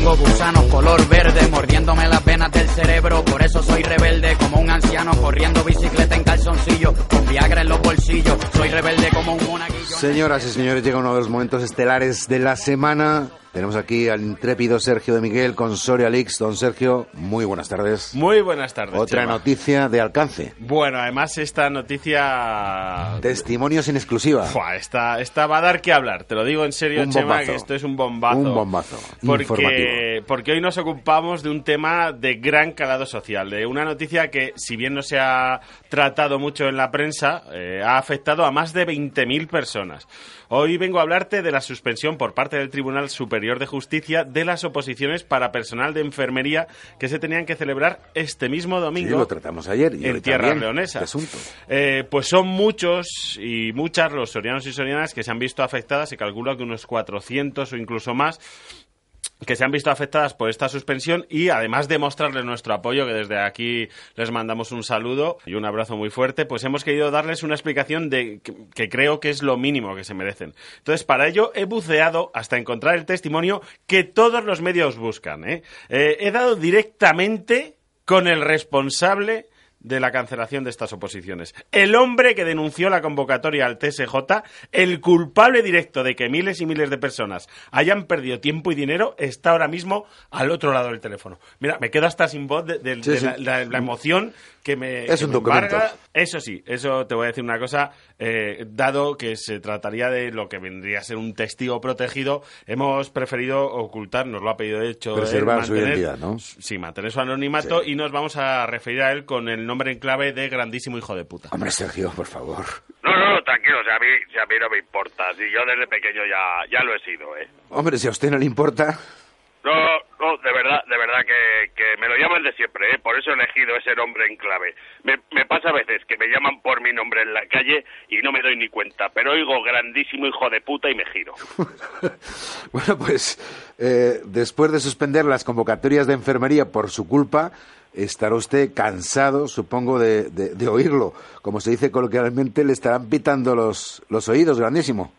tengo gusanos color verde mordiéndome las venas del cerebro, por eso soy rebelde como un anciano corriendo bicicleta en calzoncillo, con Viagra en los bolsillos, soy rebelde como un monaguillo. Señoras y señores, llega uno de los momentos estelares de la semana. Tenemos aquí al intrépido Sergio de Miguel con Soria Leaks. Don Sergio, muy buenas tardes. Muy buenas tardes. Otra Chema. noticia de alcance. Bueno, además esta noticia... Testimonios en exclusiva. Fua, esta, esta va a dar que hablar, te lo digo en serio, Un Chema, bombazo. que esto es un bombazo. Un bombazo. Porque, porque hoy nos ocupamos de un tema de gran calado social, de una noticia que, si bien no se ha tratado mucho en la prensa, eh, ha afectado a más de 20.000 personas. Hoy vengo a hablarte de la suspensión por parte del Tribunal Superior de Justicia de las oposiciones para personal de enfermería que se tenían que celebrar este mismo Sí, domingo. lo tratamos ayer. Y en este asunto. Eh, pues son muchos y muchas los sorianos y sorianas que se han visto afectadas, se calcula que unos 400 o incluso más que se han visto afectadas por esta suspensión y además de mostrarles nuestro apoyo, que desde aquí les mandamos un saludo y un abrazo muy fuerte, pues hemos querido darles una explicación de que, creo que es lo mínimo que se merecen. Entonces, para ello he buceado hasta encontrar el testimonio que todos los medios buscan. ¿eh? Eh, he dado directamente con el responsable de la cancelación de estas oposiciones. El hombre que denunció la convocatoria al TSJ, el culpable directo de que miles y miles de personas hayan perdido tiempo y dinero, está ahora mismo al otro lado del teléfono. Mira, me quedo hasta sin voz de, de- Sí, de sí. La, la- la emoción que me, Es que un me documento. embarga. Eso sí, eso te voy a decir una cosa, eh, dado que se trataría de lo que vendría a ser un testigo protegido, hemos preferido ocultar, nos lo ha pedido de hecho, él, Preservar su mantener- identidad, ¿no? Sí, mantener su anonimato y nos vamos a referir a él con el nombre en clave de grandísimo hijo de puta. Hombre, Sergio, por favor. No, no, tranquilo, si a mí, si a mí no me importa. Si yo desde pequeño ya, ya lo he sido, ¿eh? Hombre, si a usted no le importa. No, no, de verdad, de verdad que, que me lo llaman de siempre, ¿eh? Por eso he elegido ese nombre en clave. Me, me pasa a veces que me llaman por mi nombre en la calle y no me doy ni cuenta, pero oigo grandísimo hijo de puta y me giro. Bueno, pues eh, después de suspender las convocatorias de enfermería por su culpa, estará usted cansado, supongo, de, de- de oírlo. Como se dice coloquialmente, le estarán pitando los, los oídos, grandísimo.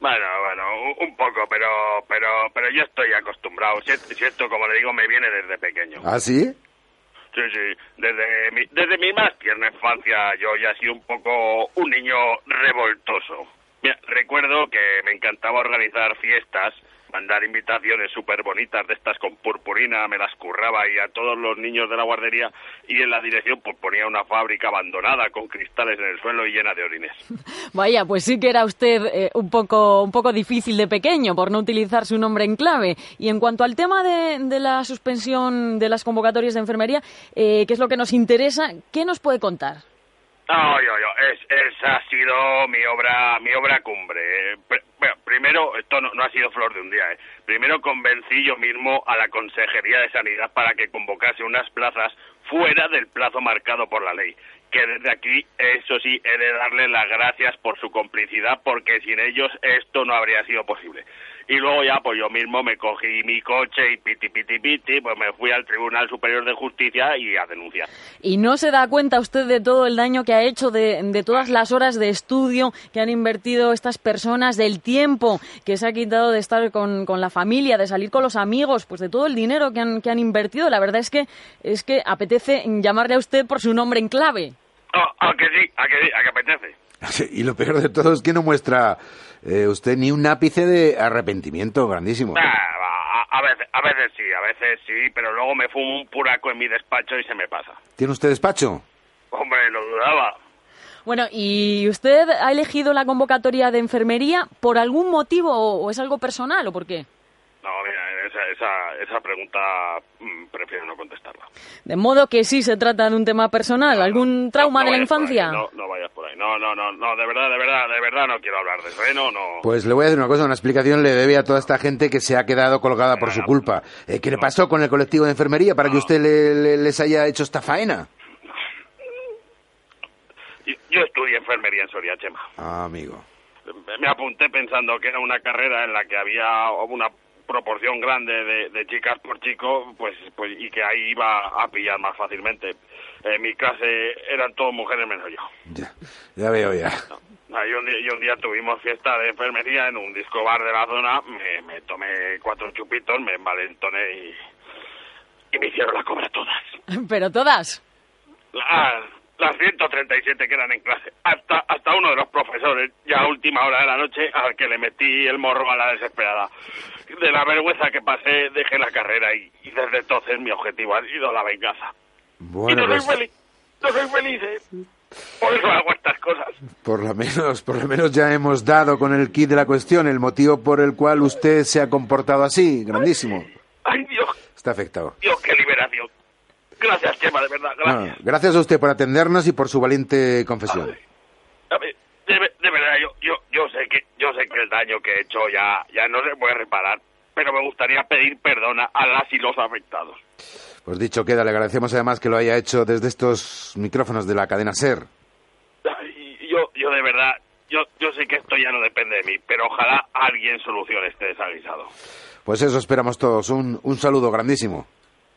Bueno, bueno, un, poco, pero, pero, pero yo estoy acostumbrado. Si, si esto, como le digo, me viene desde pequeño. ¿Ah, sí? Sí, sí. Desde mi, desde mi más tierna infancia yo ya he sido un poco un niño revoltoso. Mira, recuerdo que me encantaba organizar fiestas, mandar invitaciones súper bonitas de estas con purpurina, me las curraba y a todos los niños de la guardería y en la dirección pues ponía una fábrica abandonada con cristales en el suelo y llena de orines. Vaya, pues sí que era usted eh, un, poco, un poco difícil de pequeño por no utilizar su nombre en clave. Y en cuanto al tema de, la suspensión de las convocatorias de enfermería, eh, que es lo que nos interesa, ¿qué nos puede contar? No, yo, yo, es, esa ha sido mi obra, mi obra cumbre. Primero, esto no, no ha sido flor de un día, ¿eh? Primero convencí yo mismo a la Consejería de Sanidad para que convocase unas plazas fuera del plazo marcado por la ley. Que desde aquí, eso sí, he de darle las gracias por su complicidad, porque sin ellos esto no habría sido posible. Y luego ya, pues yo mismo me cogí mi coche y piti, piti, piti, pues me fui al Tribunal Superior de Justicia y a denunciar. ¿Y no se da cuenta usted de todo el daño que ha hecho, de, de todas las horas de estudio que han invertido estas personas, del tiempo que se ha quitado de estar con, con la familia, de salir con los amigos, pues de todo el dinero que han, que han invertido? La verdad es que, es que apetece llamarle a usted por su nombre en clave. Ah, ¿A que sí? ¿A que sí? ¿A que apetece? Y lo peor de todo es que no muestra eh, usted ni un ápice de arrepentimiento, grandísimo. Ah, a veces, a veces sí, a veces sí, pero luego me fumo un puraco en mi despacho y se me pasa. ¿Tiene usted despacho? Hombre, lo dudaba. Bueno, ¿y usted ha elegido la convocatoria de enfermería por algún motivo o, o es algo personal o por qué? No, mira, esa, esa, esa pregunta mm, prefiero no contestarla. De modo que sí se trata de un tema personal, algún trauma No, no de la infancia. no, no vayas por ahí. No, no, no, no, de verdad, de verdad, de verdad no quiero hablar de eso, ¿eh? No, no. Pues le voy a decir una cosa, una explicación le debe a toda esta gente que se ha quedado colgada por su culpa. Eh, ¿Qué le pasó con el colectivo de enfermería para que usted le- le- les haya hecho esta faena? Yo, yo estudié enfermería en Soria, Chema. Ah, amigo. Me apunté pensando que era una carrera en la que había una proporción grande de, de chicas por chico, pues, pues y que ahí iba a pillar más fácilmente. En mi clase eran todas mujeres menos yo. Ya, ya veo ya. Ah, Y un, día, y un día tuvimos fiesta de enfermería en un disco bar de la zona, me, me tomé cuatro chupitos, me envalentoné y, y me hicieron la cobra todas. Pero todas. Las, las 137 que eran en clase, hasta, hasta uno de los profesores, ya a última hora de la noche, al que le metí el morro a la desesperada. De la vergüenza que pasé, dejé la carrera y, y desde entonces mi objetivo ha sido la venganza. y Bueno, no pues soy feliz, no soy feliz, ¿eh? Por eso hago estas cosas. por lo menos, por lo menos ya hemos dado con el kit de la cuestión, el motivo por el cual usted se ha comportado así, grandísimo. Ay, Dios, Está afectado. Dios, qué liberación. Gracias, Chema, de verdad, gracias. gracias a usted por atendernos y por su valiente confesión. A ver, de, de verdad, yo, yo, yo sé que, yo sé que el daño que he hecho ya, ya no se puede reparar, pero me gustaría pedir perdón a- las y los afectados. Pues dicho queda, le agradecemos además que lo haya hecho desde estos micrófonos de la cadena SER. Yo, yo de verdad, yo, yo sé que esto ya no depende de mí, pero ojalá alguien solucione este desaguisado. Pues eso esperamos todos. Un, un saludo grandísimo.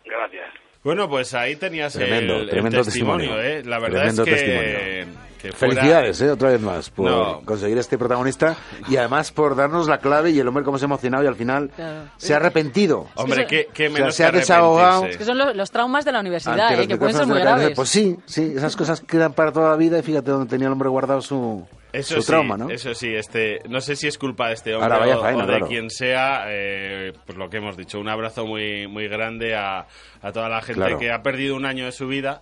Gracias. Bueno, pues ahí tenías Tremendo, el, el tremendo testimonio, testimonio. ¿eh? La verdad Tremendo es que, testimonio. que fuera- Felicidades, ¿eh? otra vez más, por No. conseguir este protagonista y además por darnos la clave y el hombre cómo se ha emocionado y al final Claro. se ha arrepentido. Hombre, Es qué, qué O sea, menos se ha que desahogado. Es que son lo- los traumas de la universidad, Ante ¿eh? que pueden ser muy graves. Pues sí, sí, esas cosas quedan para toda la vida y fíjate donde tenía el hombre guardado su, Eso su sí, trauma, ¿no? Eso sí, este, no sé si es culpa de este hombre o, faena, o de claro. quien sea, eh, pues lo que hemos dicho, un abrazo muy, muy grande a, a toda la gente Claro. que ha perdido un año de su vida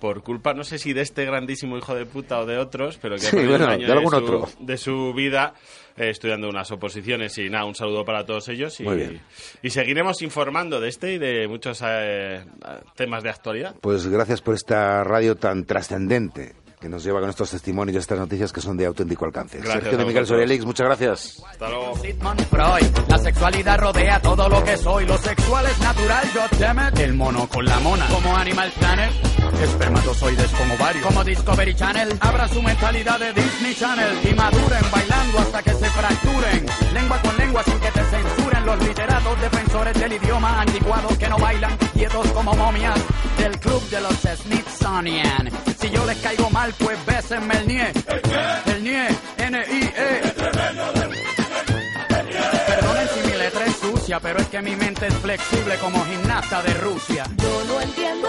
por culpa, no sé si de este grandísimo hijo de puta o de otros, pero que Sí, ha perdido bueno, un año de algún su, otro. de su vida eh, estudiando unas oposiciones y nada, un saludo para todos ellos y, Muy bien. y seguiremos informando de este y de muchos eh, temas de actualidad. Pues gracias por esta radio tan trascendente que nos lleva con estos testimonios y estas noticias que son de auténtico alcance. Gracias Sergio de Miguel. Sorielix, muchas gracias. Hasta luego. La sexualidad rodea todo lo que soy. Lo sexual es natural, God damn it. El mono con la mona. Como Animal Planet. Espermatozoides como varios. Como Discovery Channel. Abra su mentalidad de Disney Channel. Y maduren bailando hasta que se fracturen. Lengua con lengua sin que te censuren. Los literatos defensores del idioma anticuados que no bailan quietos como momias. Del club de los Smithsonian. Si yo les caigo mal, pues bésenme el nie. El nie. N-I-E. Perdonen si mi letra es sucia, pero es que mi mente es flexible como gimnasta de Rusia. Yo no entiendo